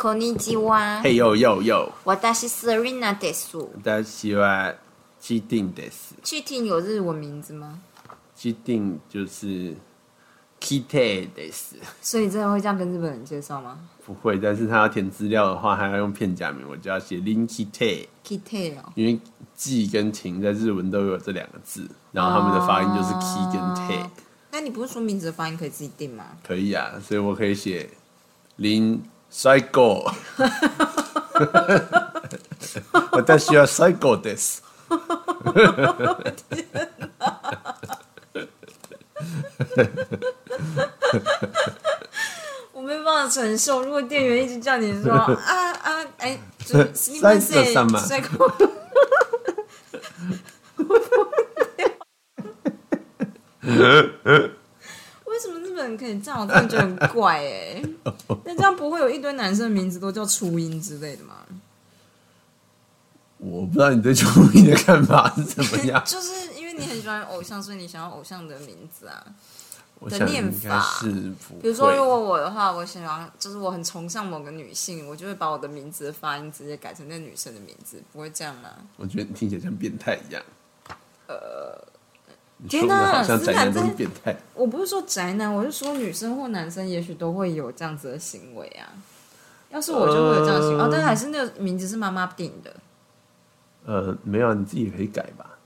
こんにちは。嘿呦呦呦，私是 Serena です。大家喜欢既定的是，去听有日文名字吗？既定就是 Kite 的是，所以真的会这样跟日本人介绍吗不会，但是他要填资料的话，还要用片假名，我就要写 Lin Kite， ？Kite 哦，因为季跟停在日文都有这两个字，然后他们的发音就是 Ki 跟 Te，、哦那你不是说名字的发音可以自己定吗？可以啊，所以我可以写林 Cycle，我但需要 Cycle 的是。我没办法承受，如果店员一直叫你说 啊啊，哎，就是すみま可以这样？我真的觉得很怪哎、那这样不会有一堆男生的名字都叫初音之类的吗？我不知道你对初音的看法是怎么样，就是因为你很喜欢偶像，所以你想要偶像的名字啊。我的念法是。比如说，如果我的话，我喜欢就是我很崇尚某个女性，我就会把我的名字的发音直接改成那女生的名字，不会这样吗？我觉得你听起来像变态一样。呃，天哪哪，好像宅男都是斯坦变态。我不是说宅男，我是说女生或男生也许都会有这样子的行为啊。要是我就会有这样的行为，呃哦，但还是那个名字是妈妈定的，呃，没有，你自己可以改吧。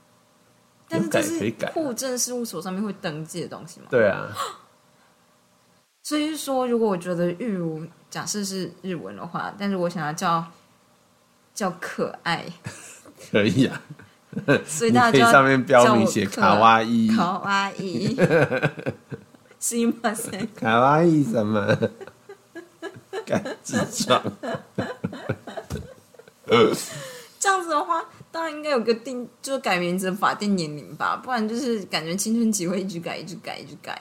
但是这是户政事务所上面会登记的东西吗？对啊，所以说，如果我觉得玉如假设是日文的话，但是我想要叫叫可爱，可以啊。所以你可以大家就要上面标叫我可明写卡哇伊，卡哇伊，すいません。卡哇伊什么？干痔疮。这样子的话，当然应该有个定，就是改名字的法定年龄吧，不然就是感觉青春期会一直改，一直改，一直改。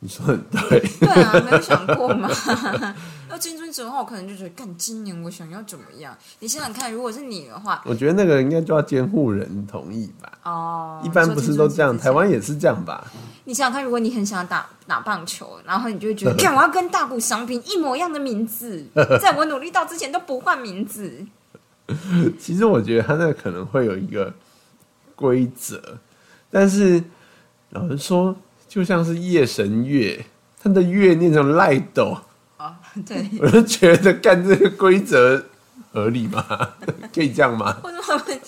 哎，你说很对，对啊，没有想过嘛？要青春期的话，我可能就觉得，干今年我想要怎么样？你想想看，如果是你的话，我觉得那个应该就要监护人同意吧。哦，一般不是都这样，台湾也是这样吧？你想想看，如果你很想打打棒球，然后你就会觉得，看我要跟大谷翔平一模一样的名字，在我努力到之前都不换名字。其实我觉得他那可能会有一个规则，但是老实说，就像是夜神月，他的月念成赖斗，啊，对，我就觉得干这个规则合理吗？可以这样吗？或者他们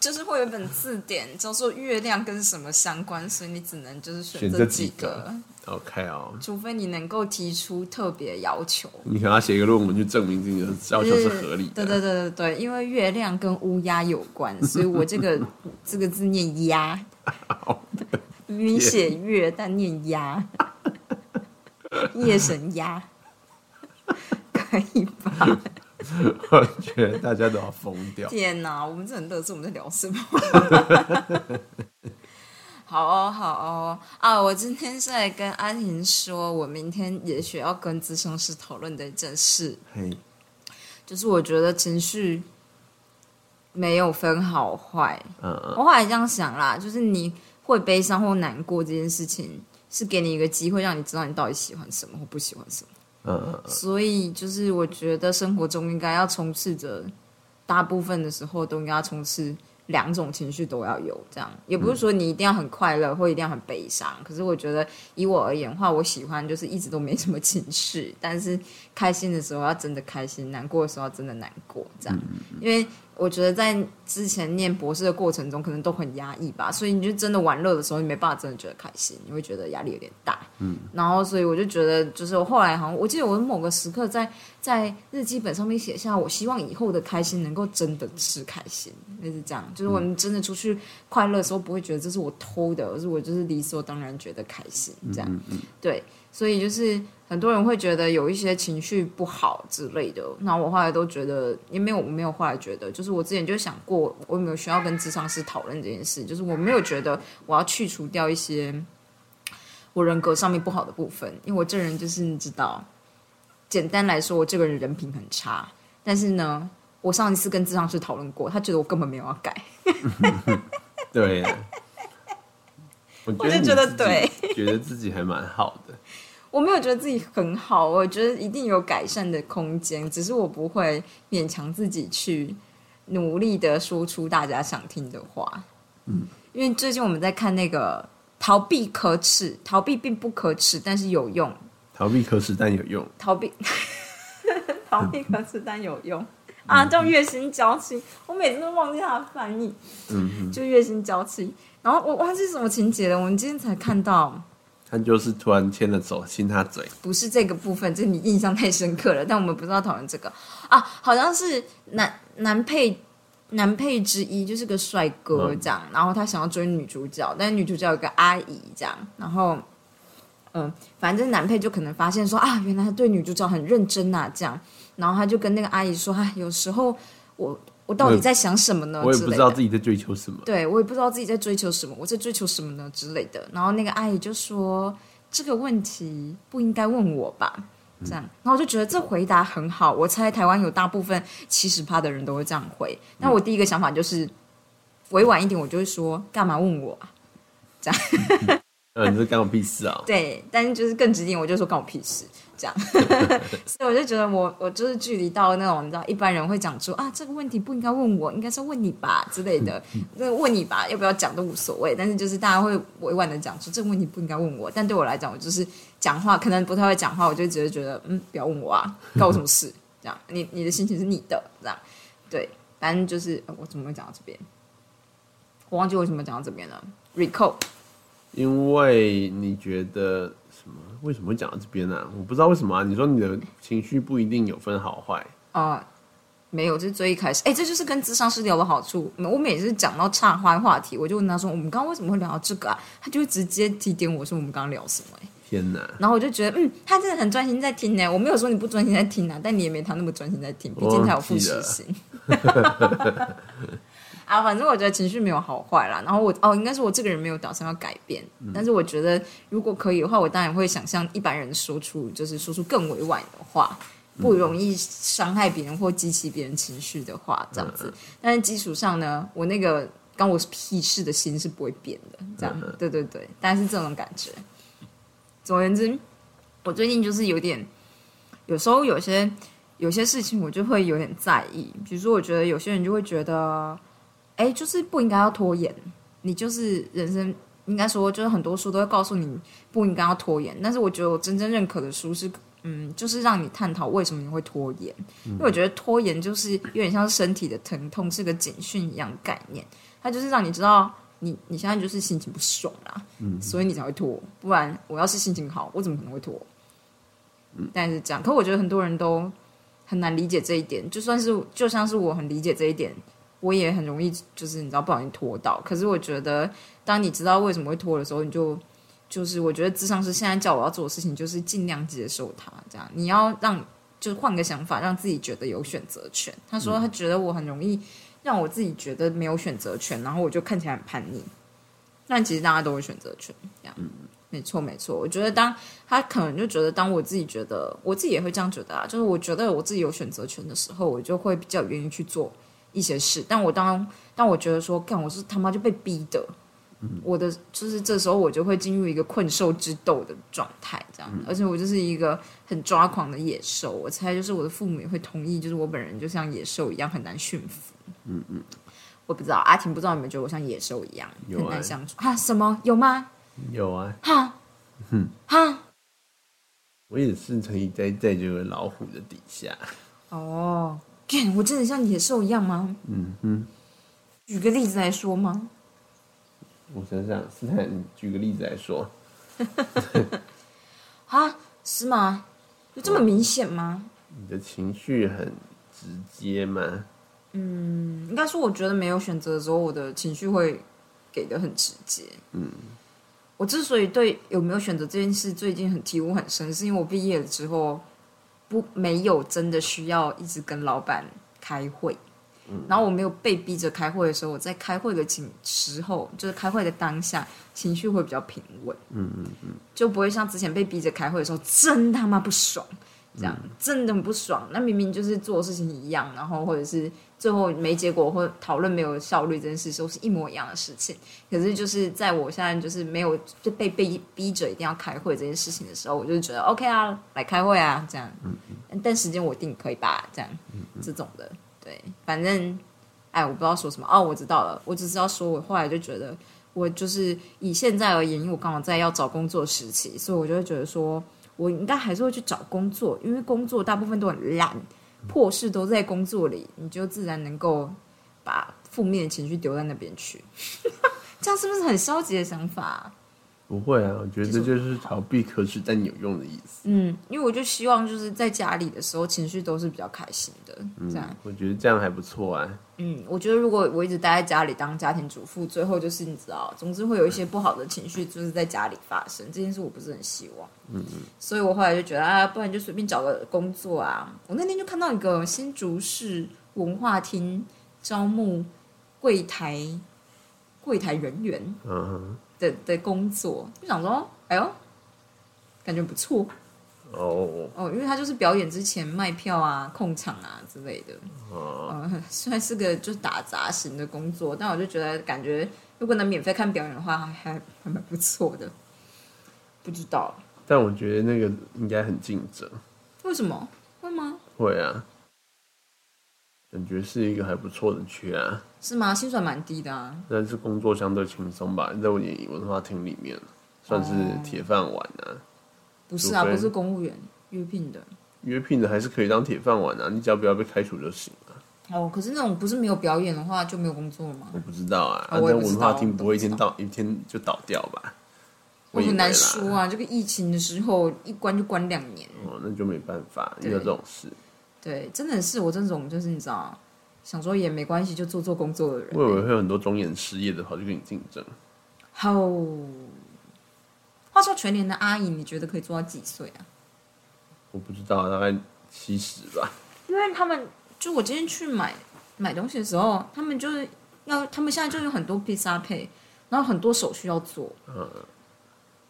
就是会有一本字典，叫做月亮跟什么相关，所以你只能就是选这选这几几个个，OK 哦，除非你能够提出特别要求。你可能要写一个论文去证明自己的要求是合理的。对对对对对，因为月亮跟乌鸦有关，所以我这个 这个字念鸦，明明写月但念鸦，夜神鸦，可以吧？我觉得大家都要疯掉。天哪，我们这很乐色，我们在聊什么？好哦，好哦啊！我今天是来跟安婷说，我明天也许要跟咨商师讨论的一件事，嘿，就是我觉得情绪没有分好坏。嗯嗯，我后来这样想啦，就是你会悲伤或难过这件事情，是给你一个机会，让你知道你到底喜欢什么或不喜欢什么。嗯嗯所以就是我觉得生活中应该要充斥着，大部分的时候都应该要充斥两种情绪都要有，这样也不是说你一定要很快乐或一定要很悲伤。可是我觉得以我而言的话，我喜欢就是一直都没什么情绪，但是开心的时候要真的开心，难过的时候要真的难过，这样。因为我觉得在之前念博士的过程中，可能都很压抑吧，所以你就真的玩乐的时候，你没办法真的觉得开心，你会觉得压力有点大。嗯，然后所以我就觉得，就是我后来好像，我记得我某个时刻在在日记本上面写下，我希望以后的开心能够真的是开心，类似这样，就是我们真的出去快乐的时候，不会觉得这是我偷的，而是我就是理所当然觉得开心，这样。对，所以就是很多人会觉得有一些情绪不好之类的，那我后来都觉得，也没有我没有后来觉得，就是我之前就想过，我有没有需要跟智商师讨论这件事，就是我没有觉得我要去除掉一些我人格上面不好的部分，因为我这人就是你知道，简单来说，我这个人人品很差，但是呢。我上一次跟智商师讨论过，他觉得我根本没有要改，对我就觉得对，觉得自己还蛮好的。我我没有觉得自己很好，我觉得一定有改善的空间，只是我不会勉强自己去努力的说出大家想听的话。嗯，因为最近我们在看那个逃避可耻，逃避并不可耻，但是有用。逃避可耻但有用，逃避 逃避可耻但有用啊！叫月薪娇妻，我每次都忘记他的翻译。嗯，就月薪娇妻。然后我忘记什么情节了，我们今天才看到。他就是突然牵着手亲他嘴，不是这个部分，这你印象太深刻了。但我们不知道讨论这个啊，好像是男男配男配之一，就是个帅哥这样。然后他想要追女主角，但是女主角有个阿姨这样。然后。嗯，反正男配就可能发现说啊，原来他对女主角很认真呐，这样，然后他就跟那个阿姨说，哎，有时候我我到底在想什么呢？我也不知道自己在追求什么。对，我也不知道自己在追求什么，我在追求什么呢之类的。然后那个阿姨就说，这个问题不应该问我吧，这样。然后我就觉得这回答很好，我猜台湾有大部分七十趴的人都会这样回。那我第一个想法就是委婉一点，我就会说，干嘛问我啊？这样。嗯，你是干我屁事啊？对，但是就是更直接，我就说干我屁事，这样。所以我就觉得我我就是距离到那种你知道，一般人会讲出啊这个问题不应该问我，应该是问你吧之类的。那问你吧，要不要讲都无所谓。但是就是大家会委婉的讲出这个问题不应该问我。但对我来讲，我就是讲话可能不太会讲话，我就只是觉得嗯，不要问我啊，关我什么事？这样，你你的心情是你的，这样。对，反正就是我怎么会讲到这边？我忘记为什么讲到这边了。Recall。因为你觉得什么？为什么会讲到这边呢？我不知道为什么啊。你说你的情绪不一定有分好坏啊？没有，这是最一开始。哎，这就是跟智商失调的好处。我每次讲到岔开话题，我就问他说：“我们刚刚为什么会聊到这个啊？”他就会直接提点我说：“我们刚刚聊什么？”哎，天哪！然后我就觉得，嗯，他真的很专心在听呢。我没有说你不专心在听啊，但你也没他那么专心在听，毕竟他有复习心。啊，反正我觉得情绪没有好坏啦。然后我哦，应该是我这个人没有打算要改变。但是我觉得如果可以的话，我当然会想象一般人说出，就是说出更委婉的话，不容易伤害别人或激起别人情绪的话，这样子。但是基础上呢，我那个刚我屁事的心是不会变的。这样，对对对，大概是这种感觉。总而言之，我最近就是有点，有时候有些有些事情我就会有点在意。比如说，我觉得有些人就会觉得。哎，就是不应该要拖延。你就是人生应该说，就是很多书都会告诉你不应该要拖延。但是我觉得我真正认可的书是，嗯，就是让你探讨为什么你会拖延。因为我觉得拖延就是有点像身体的疼痛，是个警讯一样概念。它就是让你知道，你你现在就是心情不爽啦，嗯，所以你才会拖。不然我要是心情好，我怎么可能会拖？嗯，但是这样，可我觉得很多人都很难理解这一点。就算是就像是我很理解这一点。我也很容易，就是你知道不小心拖到。可是我觉得，当你知道为什么会拖的时候，你就就是我觉得智商是现在叫我要做的事情，就是尽量接受它。这样你要让就是换个想法，让自己觉得有选择权。他说他觉得我很容易让我自己觉得没有选择权，然后我就看起来很叛逆。但其实大家都有选择权，这样没错没错。我觉得当他可能就觉得，当我自己觉得我自己也会这样觉得啊，就是我觉得我自己有选择权的时候，我就会比较愿意去做。一些事，但我当但我觉得说，干我是他妈就被逼的，我的就是这时候我就会进入一个困兽之斗的状态，这样，而且我就是一个很抓狂的野兽。我猜就是我的父母也会同意，就是我本人就像野兽一样很难驯服。嗯嗯，我不知道阿婷不知道有没有觉得我像野兽一样很难相处啊？什么有吗？有啊，哈，哼哈，我也是曾经在在这个老虎的底下哦。我真的像野兽一样吗？嗯嗯，举个例子来说吗？我想想，斯坦，举个例子来说。啊，是吗？有这么明显吗？你的情绪很直接吗？嗯，应该说，我觉得没有选择的时候，我的情绪会给的很直接。嗯，我之所以对有没有选择这件事最近很体悟很深，是因为我毕业了之后。不，没有真的需要一直跟老板开会，然后我没有被逼着开会的时候，我在开会的情时候，就是开会的当下，情绪会比较平稳，嗯嗯嗯，就不会像之前被逼着开会的时候，真他妈不爽，这样真的很不爽。那明明就是做事情一样，然后或者是最后没结果或讨论没有效率这件事都是一模一样的事情。可是就是在我现在就是没有就被被逼着一定要开会这件事情的时候，我就觉得 OK 啊，来开会啊，这样。但时间我定可以吧？这样，这种的，对，反正，哎，我不知道说什么哦，我知道了，我只知道说，我后来就觉得，我就是以现在而言，因为我刚好在要找工作时期，所以我就会觉得说，我应该还是会去找工作，因为工作大部分都很烂。破事都在工作里，你就自然能够把负面情绪丢在那边去。这样是不是很消极的想法？不会啊，我觉得这就是逃避可耻但有用的意思。嗯，因为我就希望就是在家里的时候情绪都是比较开心的，这样。我觉得这样还不错啊。嗯，我觉得如果我一直待在家里当家庭主妇，最后就是你知道，总之会有一些不好的情绪就是在家里发生，这件事我不是很希望。嗯嗯。所以我后来就觉得啊，不然就随便找个工作啊。我那天就看到一个新竹市文化厅招募柜台柜台人员。嗯。的的工作，就想说，哎呦，感觉不错哦哦，因为他就是表演之前卖票啊、控场啊之类的，哦，虽然是个就是打杂型的工作，但我就觉得感觉如果能免费看表演的话，还还还蛮不错的。不知道，但我觉得那个应该很竞争。为什么？会吗？会啊。感觉是一个还不错的区啊，是吗？薪水蛮低的啊，但是工作相对轻松吧，在我文化厅里面算是铁饭碗啊。不是啊，不是公务员约聘的，约聘的还是可以当铁饭碗啊，你只要不要被开除就行了。哦，可是那种不是没有表演的话就没有工作了吗？我不知道啊，反正文化厅不会一天到一天就倒掉吧？我很难说啊，这个疫情的时候一关就关两年，哦，那就没办法遇到这种事。对，真的是我这种，就是你知道，想说也没关系，就做做工作的人。我以为会有很多中年失业的跑去跟你竞争。好，话说全年的阿姨，你觉得可以做到几岁啊？我不知道，大概七十吧。因为他们就我今天去买买东西的时候，他们就是要，他们现在就有很多披萨配，然后很多手续要做。嗯。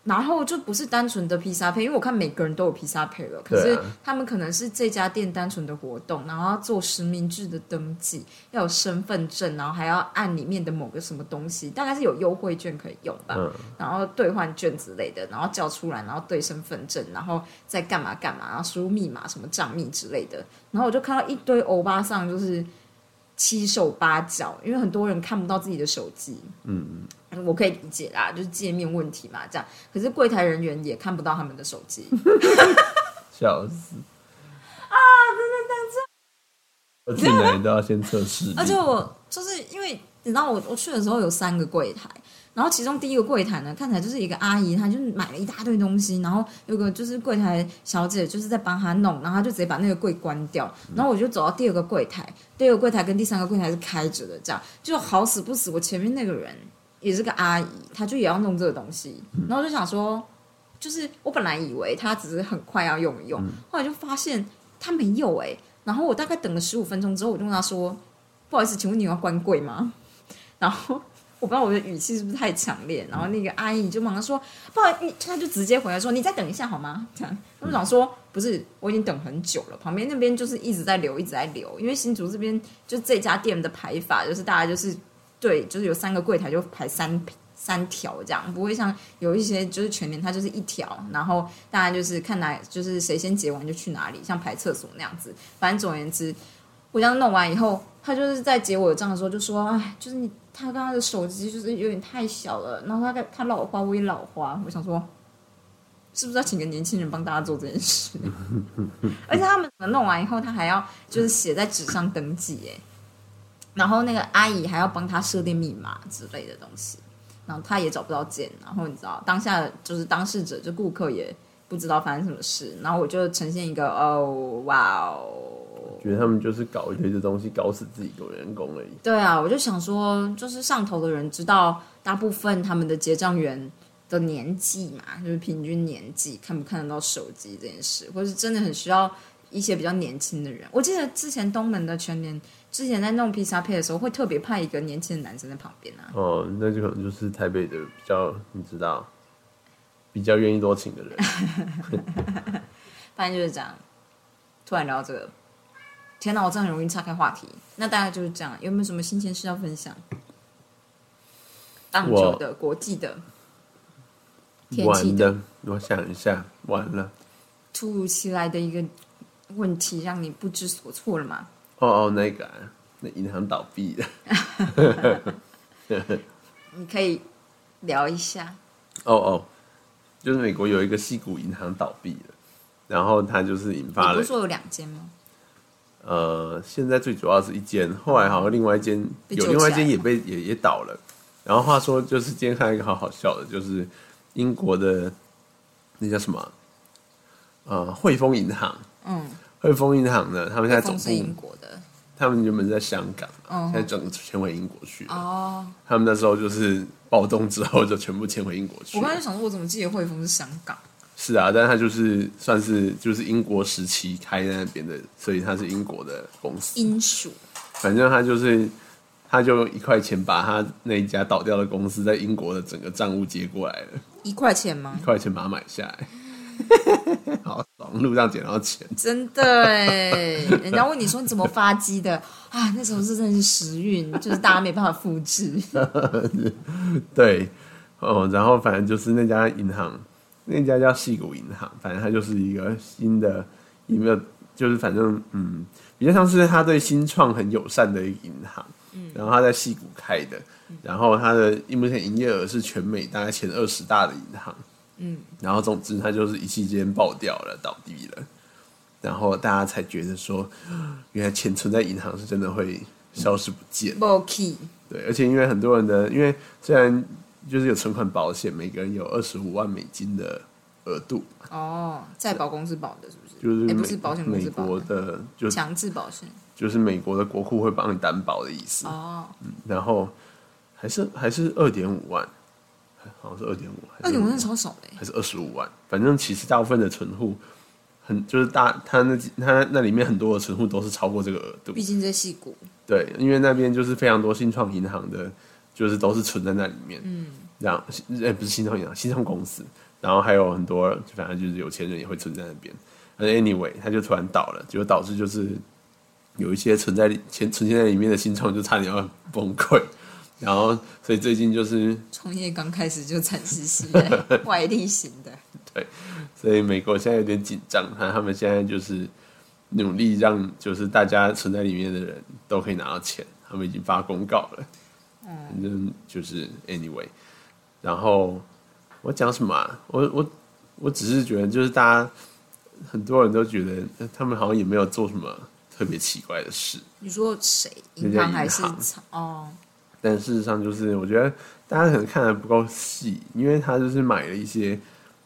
然后就不是单纯的披萨配，因为我看每个人都有披萨配了，可是他们可能是这家店单纯的活动，然后要做实名制的登记，要有身份证，然后还要按里面的某个什么东西，大概是有优惠券可以用吧，然后兑换券之类的，然后叫出来，然后对身份证，然后再干嘛干嘛，然后输入密码什么账密之类的，然后我就看到一堆欧巴上就是七手八脚，因为很多人看不到自己的手机，嗯嗯。我可以理解啦，就是界面问题嘛，这样。可是柜台人员也看不到他们的手机，笑死！啊，真的这样子。我进来都要先测试。而且我就是因为你知道，我我去的时候有三个柜台，然后其中第一个柜台呢，看起来就是一个阿姨，她就是买了一大堆东西，然后有个就是柜台小姐就是在帮她弄，然后她就直接把那个柜关掉，然后我就走到第二个柜台，第二个柜台跟第三个柜台是开着的，这样就好死不死，我前面那个人。也是个阿姨，她就也要弄这个东西，然后就想说，就是我本来以为她只是很快要用一用，后来就发现她没有哎，然后我大概等了十五分钟之后，我就问她说：“不好意思，请问你要关柜吗？”然后我不知道我的语气是不是太强烈，然后那个阿姨就马上说：“不好意思，她就直接回来说：‘你再等一下好吗？’这样，我想说不是，我已经等很久了，旁边那边就是一直在流，一直在流，因为新竹这边就这家店的排法就是大家就是。”对，就是有三个柜台就排三三条这样，不会像有一些就是全年它就是一条，然后大家就是看哪就是谁先结完就去哪里，像排厕所那样子。反正总而言之，我这样弄完以后，他就是在结我的账的时候就说：“哎，就是你他刚刚的手机就是有点太小了，然后他他老花我也老花。”我想说，是不是要请个年轻人帮大家做这件事？而且他们弄完以后，他还要就是写在纸上登记，哎。然后那个阿姨还要帮他设定密码之类的东西，然后他也找不到键。然后你知道，当下就是当事者，就顾客也不知道发生什么事。然后我就呈现一个哦，哇哦，觉得他们就是搞一堆的东西，搞死自己的员工而已。对啊，我就想说，就是上头的人知道大部分他们的结账员的年纪嘛，就是平均年纪，看不看得到手机这件事，或是真的很需要一些比较年轻的人。我记得之前东门的全年。之前在弄披萨配的时候，会特别派一个年轻的男生在旁边啊。哦，那就可能就是台北的比较，你知道，比较愿意多请的人。反正就是这样。突然聊到这个，天哪，我这样很容易岔开话题。那大概就是这样，有没有什么新鲜事要分享？棒球的、国际的、天气完的，我想一下，完了。突如其来的一个问题，让你不知所措了吗？哦哦，那个、啊，那银行倒闭了。你可以聊一下。哦哦，就是美国有一个西谷银行倒闭了，然后它就是引发了你不是说有两间吗？呃，现在最主要是一间，后来好像另外一间有另外一间也被也也倒了。然后话说，就是今天看到一个好好笑的，就是英国的那叫什么？呃，汇丰银行。嗯，汇丰银行呢，他们现在总部是英部，国的。他们原本在香港，嗯现在整个迁回英国去了。哦，他们那时候就是暴动之后，就全部迁回英国去了。我刚才想说，我怎么记得汇丰是香港？是啊，但是它就是算是就是英国时期开在那边的，所以他是英国的公司。英属反正他就是，他就一块钱把他那一家倒掉的公司在英国的整个账务接过来了，一块钱吗一？块钱把它买下来，好爽，路上捡到钱。真的哎，人家问你说你怎么发迹的啊？那时候是真的是时运，就是大家没办法复制。对，哦，然后反正就是那家银行，那家叫细谷银行，反正它就是一个新的，有没有？就是反正嗯，比较像是他对新创很友善的一个银行。嗯，然后他在细谷开的，然后它的目前营业额是全美大概前二十大的银行。嗯，然后总之它就是一夕间爆掉了，倒闭了，然后大家才觉得说，原来钱存在银行是真的会消失不见。对，而且因为很多人的，因为虽然就是有存款保险，每个人有二十五万美金的额度，哦，在保公司保的，是不是？就是不是保险公美司保国的，的，就强制保险。就是美国的国库会帮你担保的意思。哦，然后还是还是二点五万，好像是二点五，二点五那超少的欸，还是二十五万，反正其实大部分的存户很就是大，他那他那里面很多的存户都是超过这个额度。毕竟在戏股。对，因为那边就是非常多新创银行的，就是都是存在那里面。嗯，然后呃不是新创银行，新创公司，然后还有很多，反正就是有钱人也会存在那边。而 anyway，他就突然倒了，结果导致就是有一些存在里钱存现在里面的新创就差点要崩溃。然后，所以最近就是，创业刚开始就惨兮兮的，外力型的。对所以美国现在有点紧张，看他们现在就是努力让就是大家存在里面的人都可以拿到钱，他们已经发公告了。反正就是 anyway，然后我讲什么、啊？我我我只是觉得，就是大家很多人都觉得呃他们好像也没有做什么特别奇怪的事，你说谁？银行还是哦？但事实上就是我觉得大家可能看的不够细，因为他就是买了一些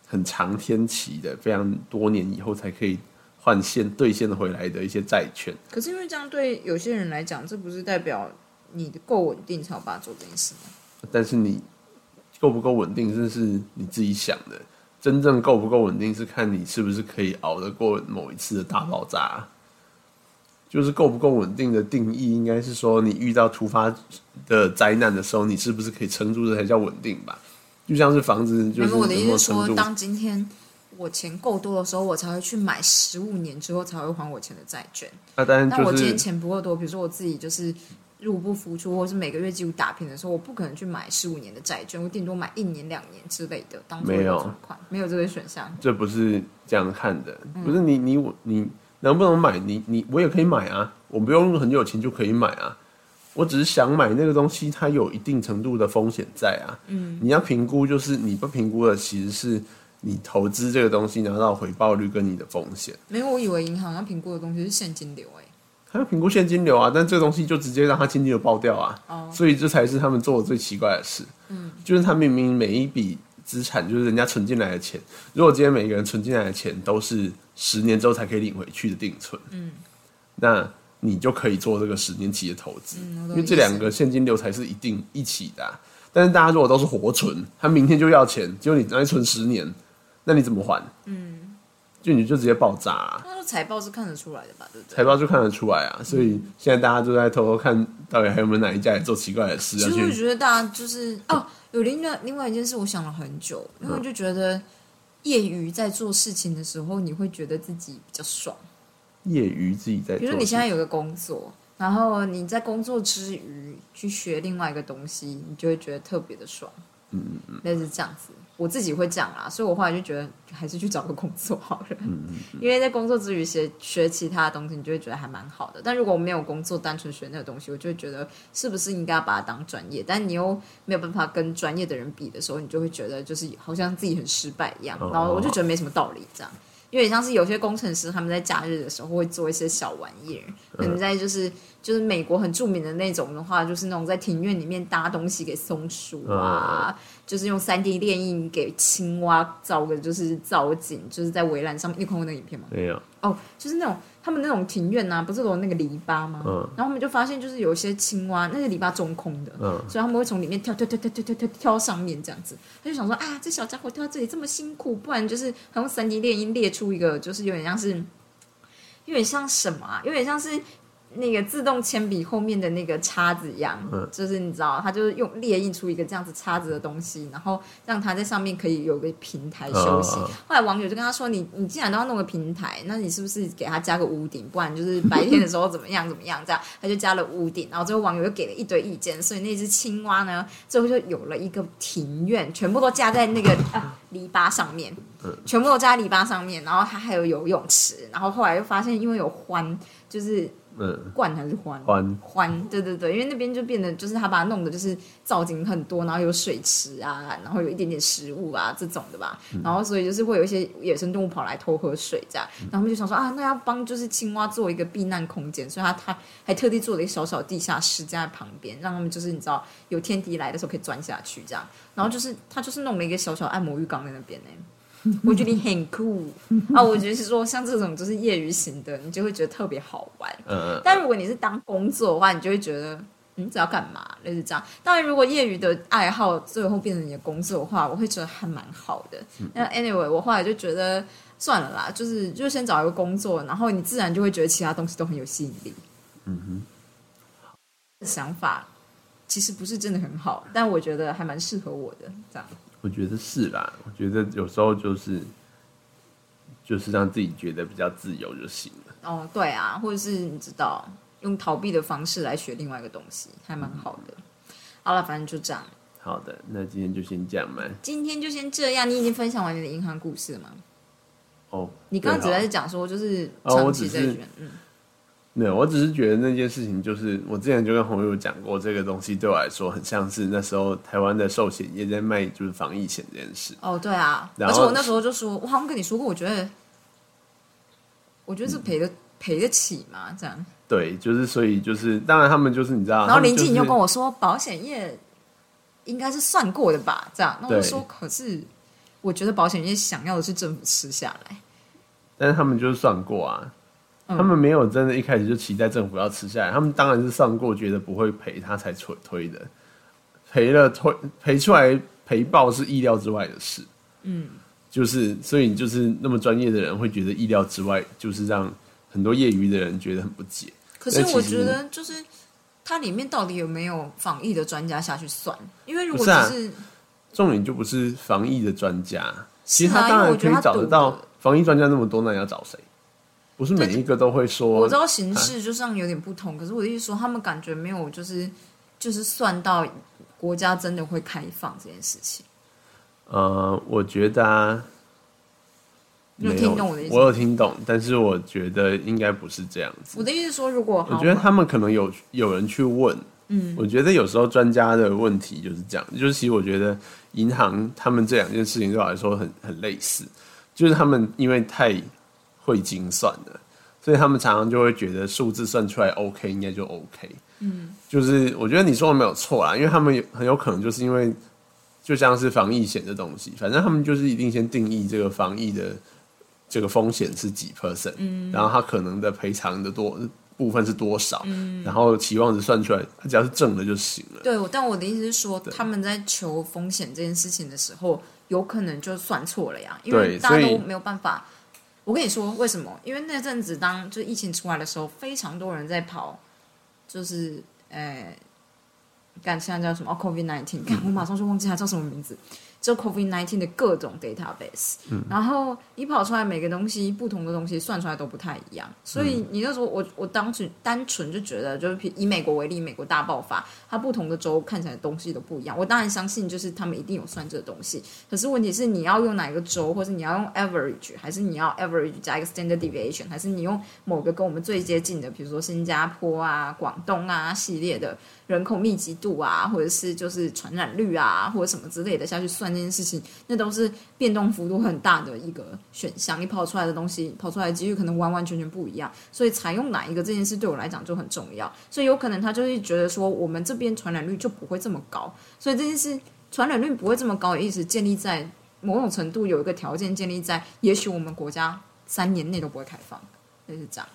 很长天期的，非常多年以后才可以换现兑现回来的一些债券。可是因为这样对有些人来讲，这不是代表你的够稳定才有办法做这件事吗？但是你够不够稳定，这是你自己想的。真正够不够稳定，是看你是不是可以熬得过某一次的大爆炸。就是够不够稳定的定义，应该是说你遇到突发的灾难的时候，你是不是可以撑住，这才叫稳定吧？就像是房子，就是我的意思是说。当今天我钱够多的时候，我才会去买十五年之后才会还我钱的债券。那当然就是但我今天钱不够多，比如说我自己就是入不敷出，或是每个月几乎打拼的时候，我不可能去买十五年的债券，我顶多买一年、两年之类的当做存款，没有这个选项。这不是这样看的，不是你你我你能不能买？你你我也可以买啊，我不用很有钱就可以买啊。我只是想买那个东西，它有一定程度的风险在啊。嗯，你要评估，就是你不评估的，其实是你投资这个东西拿到回报率跟你的风险。没有，我以为银行要评估的东西是现金流、欸，他要评估现金流啊，但这个东西就直接让他现金流爆掉啊。哦所以这才是他们做的最奇怪的事。嗯，就是他明明每一笔资产就是人家存进来的钱，如果今天每个人存进来的钱都是十年之后才可以领回去的定存，嗯，那你就可以做这个十年期的投资，嗯因为这两个现金流才是一定一起的啊、但是大家如果都是活存，他明天就要钱，结果你拿来存十年，那你怎么还？嗯，就你就直接爆炸啊！那财报是看得出来的吧？对不对？财报就看得出来啊，所以现在大家都在偷偷看到底还有没有哪一家也做奇怪的事要其实我。觉得大家就是哦，有另外另外一件事，我想了很久，因为我就觉得业余在做事情的时候，你会觉得自己比较爽。业余自己在做。比如说你现在有个工作，然后你在工作之余去学另外一个东西，你就会觉得特别的爽。嗯嗯嗯，类似这样子，我自己会这样啦，所以我后来就觉得还是去找个工作好了。嗯嗯，因为在工作之余学学其他的东西，你就会觉得还蛮好的。但如果我没有工作，单纯学那个东西，我就会觉得是不是应该把它当专业？但你又没有办法跟专业的人比的时候，你就会觉得就是好像自己很失败一样。然后我就觉得没什么道理这样。因为像是有些工程师，他们在假日的时候会做一些小玩意儿，可能在就是就是美国很著名的那种的话，就是那种在庭院里面搭东西给松鼠啊，就是用三 D 电印给青蛙造个就是造景，就是在围栏上面。你看过那个影片吗？没有。哦，就是那种。他们那种庭院呐，不是有那个篱笆吗？嗯，然后我们就发现，就是有一些青蛙，那些篱笆中空的，嗯，所以他们会从里面跳跳跳跳跳跳跳跳上面这样子。他就想说啊，这小家伙跳到这里这么辛苦，不然就是他用三 D 电印列出一个，就是有点像是，有点像什么啊？有点像是。那个自动铅笔后面的那个叉子一样，就是你知道，它就是用列印出一个这样子叉子的东西，然后让它在上面可以有个平台休息。后来网友就跟他说：“你你既然都要弄个平台，那你是不是给他加个屋顶？不然就是白天的时候怎么样怎么样？”这样他就加了屋顶，然后最后网友又给了一堆意见，所以那只青蛙呢，最后就有了一个庭院，全部都架在那个篱笆上面，全部都架在篱笆上面，然后它还有游泳池，然后后来又发现因为有欢，就是。嗯，冠还是欢？欢。欢，对对对，因为那边就变得就是他把它弄的，就是造景很多，然后有水池啊，然后有一点点食物啊这种的吧，然后所以就是会有一些野生动物跑来偷喝水这样，然后他们就想说啊，那要帮就是青蛙做一个避难空间，所以他他还特地做了一个小小地下室在旁边，让他们就是你知道有天敌来的时候可以钻下去这样，然后就是他就是弄了一个小小按摩浴缸在那边呢。我觉得你很酷 啊！我觉得是说像这种就是业余型的，你就会觉得特别好玩。嗯但如果你是当工作的话，你就会觉得你这要干嘛？类似这样。当然，如果业余的爱好最后变成你的工作的话，我会觉得还蛮好的。那 anyway，我后来就觉得算了啦，就是就先找一个工作，然后你自然就会觉得其他东西都很有吸引力。嗯哼。想法其实不是真的很好，但我觉得还蛮适合我的这样。我觉得是啦，我觉得有时候就是就是让自己觉得比较自由就行了。哦，对啊，或者是你知道用逃避的方式来学另外一个东西，还蛮好的。好了，反正就这样。好的，那今天就先这样嘛。今天就先这样。你已经分享完你的银行故事了吗？哦，你刚刚只在讲说就是长期在选，嗯。没有，我只是觉得那件事情就是，我之前就跟朋友讲过，这个东西对我来说很像是那时候台湾的寿险也在卖就是防疫险这件事。哦，对啊，而且我那时候就说，我好像跟你说过，我觉得，我觉得是赔得赔得起嘛，这样。对，就是所以就是，当然他们就是你知道，然后林静就跟我说，保险业应该是算过的吧，这样。那我说，可是我觉得保险业想要的是政府吃下来，但是他们就是算过啊。他们没有真的一开始就期待政府要吃下来，他们当然是上过，觉得不会赔，他才推推的，赔了推赔出来赔爆是意料之外的事。嗯，就是所以就是那么专业的人会觉得意料之外，就是让很多业余的人觉得很不解。可是我觉得就是它里面到底有没有防疫的专家下去算？因为如果只是重点就不是防疫的专家，其实他当然可以找得到防疫专家那么多，那你要找谁？不是每一个都会说，我知道形式就像有点不同，可是我的意思说，他们感觉没有，就是就是算到国家真的会开放这件事情。呃，我觉得啊，有听懂我的意思，我有听懂，但是我觉得应该不是这样子。我的意思说，如果我觉得他们可能有有人去问，嗯，我觉得有时候专家的问题就是这样，就是其实我觉得银行他们这两件事情对我来说很很类似，就是他们因为太。会精算的，所以他们常常就会觉得数字算出来 OK，应该就 OK。嗯，就是我觉得你说的没有错啦，因为他们很有可能就是因为就像是防疫险的东西，反正他们就是一定先定义这个防疫的这个风险是几 percent，嗯，然后他可能的赔偿的多部分是多少，嗯，然后期望值算出来，他只要是正的就行了。对，但我的意思是说，他们在求风险这件事情的时候，有可能就算错了呀，因为大家都没有办法。我跟你说为什么？因为那阵子当就疫情出来的时候，非常多人在跑，就是呃，干现在叫什么？哦，COVID nineteen，我马上就忘记它叫什么名字。就 COVID nineteen 的各种 database，、嗯。然后你跑出来每个东西不同的东西算出来都不太一样，所以你那时候我我当时单纯就觉得，就是以美国为例，美国大爆发，它不同的州看起来东西都不一样。我当然相信就是他们一定有算这个东西，可是问题是你要用哪一个州，或是你要用 average，还是你要 average 加一个 standard deviation，还是你用某个跟我们最接近的，比如说新加坡啊、广东啊系列的人口密集度啊，或者是就是传染率啊，或者什么之类的下去算这件事情，那都是变动幅度很大的一个选项。你跑出来的东西，跑出来的几率可能完完全全不一样，所以采用哪一个这件事对我来讲就很重要。所以有可能他就是觉得说，我们这边传染率就不会这么高，所以这件事传染率不会这么高的意思建立在某种程度有一个条件建立在，也许我们国家三年内都不会开放，类似这样。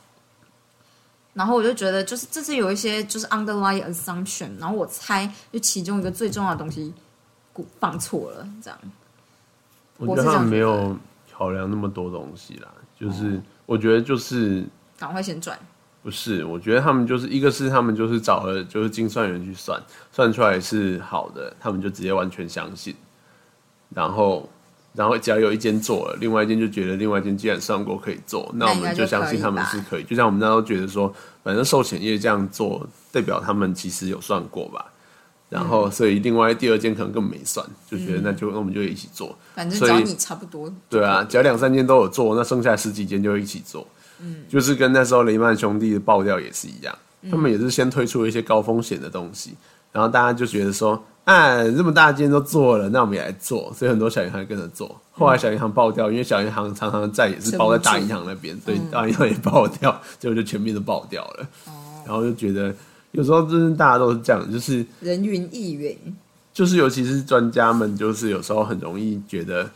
然后我就觉得，就是这是有一些就是 underlying assumption，然后我猜就其中一个最重要的东西放错了，这样。我觉得他们没有考量那么多东西啦，就是我觉得就是赶快先转。不是，我觉得他们就是一个是他们就是找了就是精算员去算，算出来是好的，他们就直接完全相信，然后然后只要有一间做了，另外一间就觉得另外一间既然算过可以做，那我们就相信他们是可以。就像我们那时候觉得说，反正寿险业这样做，代表他们其实有算过吧。然后，所以另外第二间可能根本没算，就觉得那就那我们就一起做。反正只要你差不多。对啊，只要两三间都有做，那剩下十几间就一起做。嗯，就是跟那时候雷曼兄弟的爆掉也是一样，他们也是先推出一些高风险的东西，然后大家就觉得说，啊，这么大间都做了，那我们也来做，所以很多小银行跟着做。后来小银行爆掉，因为小银行常常债也是包在大银行那边，所以大银行也爆掉，结果就全面都爆掉了。哦，然后就觉得有时候真的大家都是这样，就是人云亦云，就是尤其是专家们，就是有时候很容易觉得。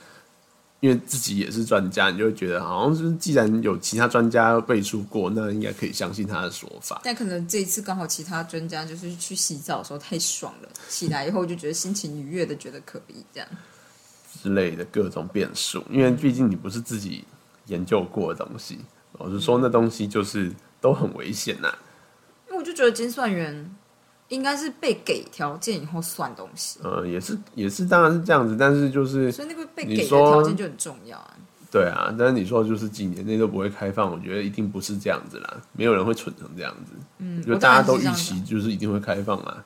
因为自己也是专家，你就会觉得好像是既然有其他专家背书过，那应该可以相信他的说法。但可能这一次刚好其他专家就是去洗澡的时候太爽了，起来以后就觉得心情愉悦的，觉得可以这样之类的各种变数。因为毕竟你不是自己研究过的东西，我是说那东西就是都很危险呐。我就觉得精算员。应该是被给条件以后算东西。呃，也是，也是，当然是这样子，但是就是，所以那个被给的条件就很重要啊。对啊，但是你说就是几年内都不会开放，我觉得一定不是这样子啦，没有人会蠢成这样子。嗯，就大家都预期就是一定会开放啦，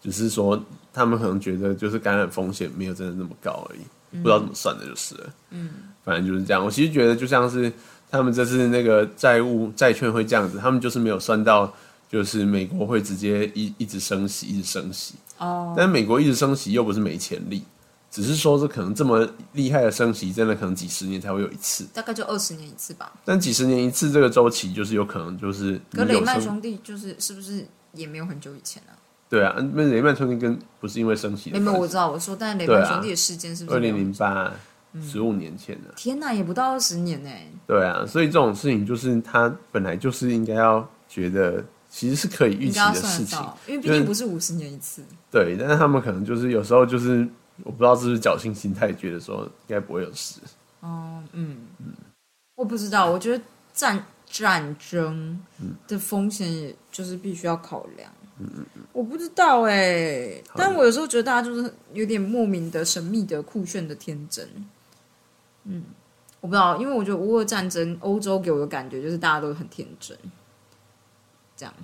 只是说他们可能觉得就是感染风险没有真的那么高而已，不知道怎么算的就是了。嗯，反正就是这样。我其实觉得就像是他们这次那个债务债券会这样子，他们就是没有算到。就是美国会直接一一直升息，一直升息。哦。但美国一直升息又不是没潜力，只是说这可能这么厉害的升息，真的可能几十年才会有一次。大概就二十年一次吧。但几十年一次这个周期，就是有可能就是。跟雷曼兄弟就是是不是也没有很久以前啊？对啊，那雷曼兄弟跟不是因为升息。没有，我知道，我说，但雷曼兄弟的事件是不是二零零八十五年前的？天哪，也不到二十年呢。对啊，所以这种事情就是他本来就是应该要觉得。其实是可以预期的事情，因为毕竟不是五十年一次。对，但是他们可能就是有时候就是我不知道是不是侥幸心态，觉得说应该不会有事。哦，嗯嗯，我不知道，我觉得战战争的风险也就是必须要考量。嗯嗯嗯，我不知道哎，但我有时候觉得大家就是有点莫名的神秘的酷炫的天真。嗯，我不知道，因为我觉得乌俄战争，欧洲给我的感觉就是大家都很天真。这样，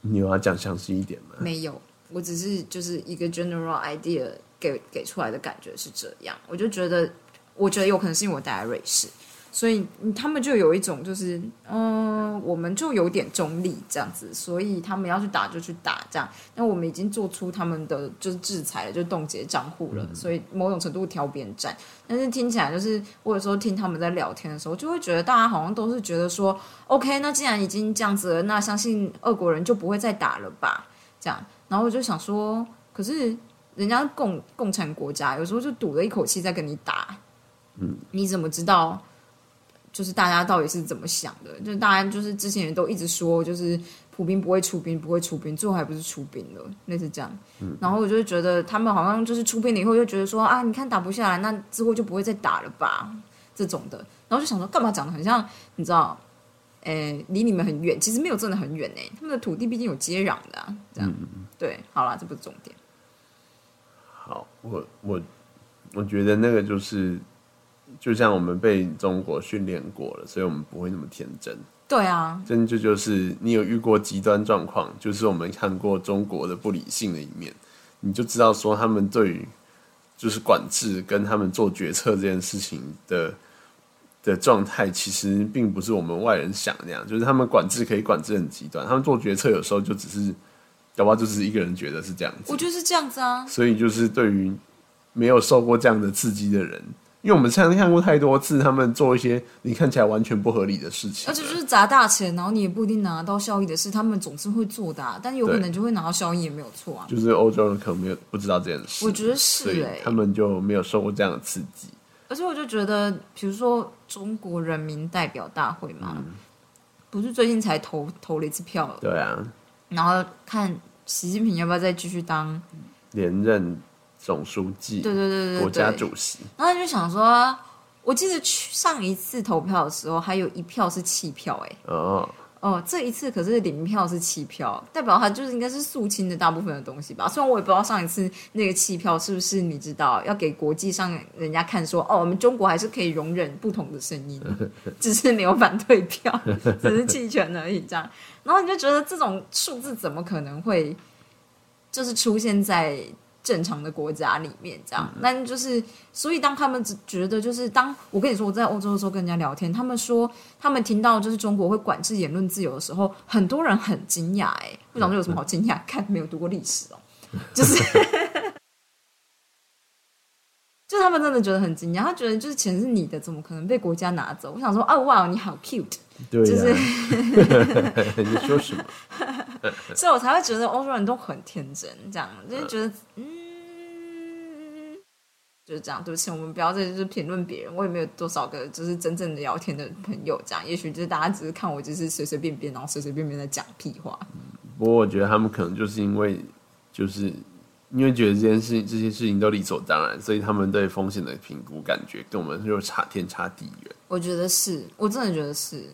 你有要讲详细一点吗？没有，我只是就是一个 general idea 给给出来的感觉是这样。我就觉得，我觉得有可能是因为我待在瑞士。所以他们就有一种就是，嗯，我们就有点中立这样子，所以他们要去打就去打这样。那我们已经做出他们的就是制裁了，就冻结账户了，所以某种程度挑边站。但是听起来就是，我有时候听他们在聊天的时候，就会觉得大家好像都是觉得说，OK，那既然已经这样子了，那相信俄国人就不会再打了吧？这样，然后我就想说，可是人家共共产国家有时候就赌了一口气在跟你打，嗯，你怎么知道？就是大家到底是怎么想的？就大家就是之前人都一直说，就是普兵不会出兵，不会出兵，最后还不是出兵了，类似这样。然后我就觉得他们好像就是出兵了以后，就觉得说啊，你看打不下来，那之后就不会再打了吧？这种的。然后就想说，干嘛讲的很像？你知道，诶，离你们很远，其实没有真的很远呢。他们的土地毕竟有接壤的，这样。对，好了，这不是重点。好，我我我觉得那个就是，就像我们被中国训练过了，所以我们不会那么天真。对啊，真就就是你有遇过极端状况，就是我们看过中国的不理性的一面，你就知道说他们对于就是管制跟他们做决策这件事情的的状态，其实并不是我们外人想的那样，就是他们管制可以管制很极端，他们做决策有时候就只是，搞不好就只是一个人觉得是这样子我，觉得是这样子啊。所以就是对于没有受过这样的刺激的人。因为我们现在看过太多次，他们做一些你看起来完全不合理的事情，而且就是砸大钱，然后你也不一定拿到效益的事，他们总是会做的、啊，但有可能就会拿到效益也没有错啊。就是欧洲人可能没有不知道这件事，我觉得是哎、他们就没有受过这样的刺激。而且我就觉得，比如说中国人民代表大会嘛，嗯不是最近才投投了一次票，对啊，然后看习近平要不要再继续当，连任总书记，对对对对对，国家主席，然后就想说，我记得去上一次投票的时候，还有一票是弃票、哎，哦，哦，这一次可是零票是弃票，代表他就是应该是肃清的大部分的东西吧。虽然我也不知道上一次那个弃票是不是你知道要给国际上人家看说，哦，我们中国还是可以容忍不同的声音，只是没有反对票，只是弃权而已这样。然后你就觉得这种数字怎么可能会就是出现在正常的国家里面这样？但就是所以当他们只觉得就是当我跟你说我在欧洲的时候跟人家聊天，他们说他们听到就是中国会管制言论自由的时候，很多人很惊讶哎，部长这有什么好惊讶？看没有读过历史哦，就是。就他们真的觉得很惊讶，他觉得就是钱是你的，怎么可能被国家拿走？我想说，哦哇，你好 cute，对呀、就是 你说什么？所以我才会觉得欧洲人都很天真，这样就是觉得，嗯，就是这样。对不起，我们不要再就是评论别人，我也没有多少个就是真正的聊天的朋友，这样。也许就是大家只是看我就是随随便便，然后随随便便在讲屁话。不过我觉得他们可能就是因为，就是因为觉得这件事情这些事情都理所当然，所以他们对风险的评估感觉跟我们就差天差地远。我觉得是，我真的觉得是。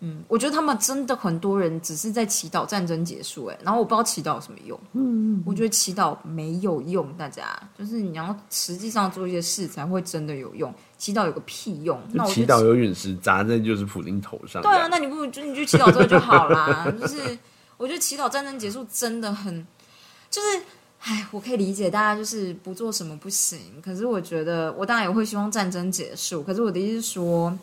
嗯，我觉得他们真的很多人只是在祈祷战争结束，哎，然后我不知道祈祷有什么用。嗯，我觉得祈祷没有用，大家就是你要实际上做一些事才会真的有用。祈祷有个屁用？那我祈祷有陨石砸在就是普丁头上。对啊，那你不如就你去祈祷这个就好啦。就是我觉得祈祷战争结束真的很，就是唉，我可以理解大家就是不做什么不行，可是我觉得我当然也会希望战争结束。可是我的意思是说，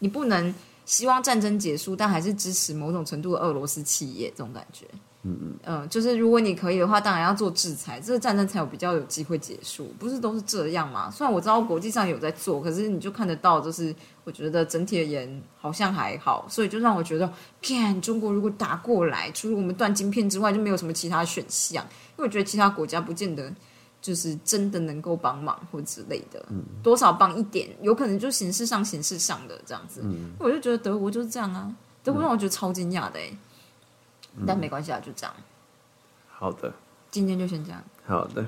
你不能希望战争结束，但还是支持某种程度的俄罗斯企业这种感觉。嗯嗯，就是如果你可以的话，当然要做制裁，这个战争才有比较有机会结束。不是都是这样吗？虽然我知道国际上有在做，可是你就看得到，就是我觉得整体而言好像还好，所以就让我觉得，看中国如果打过来，除了我们断晶片之外，就没有什么其他选项。因为我觉得其他国家不见得就是真的能够帮忙或之类的，多少帮一点，有可能就形式上形式上的这样子。我就觉得德国就是这样啊，德国让我觉得超惊讶的哎、但没关系啊，就这样，好的，今天就先这样，好的，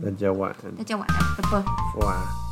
大家晚安，大家晚安，拜拜。晚安。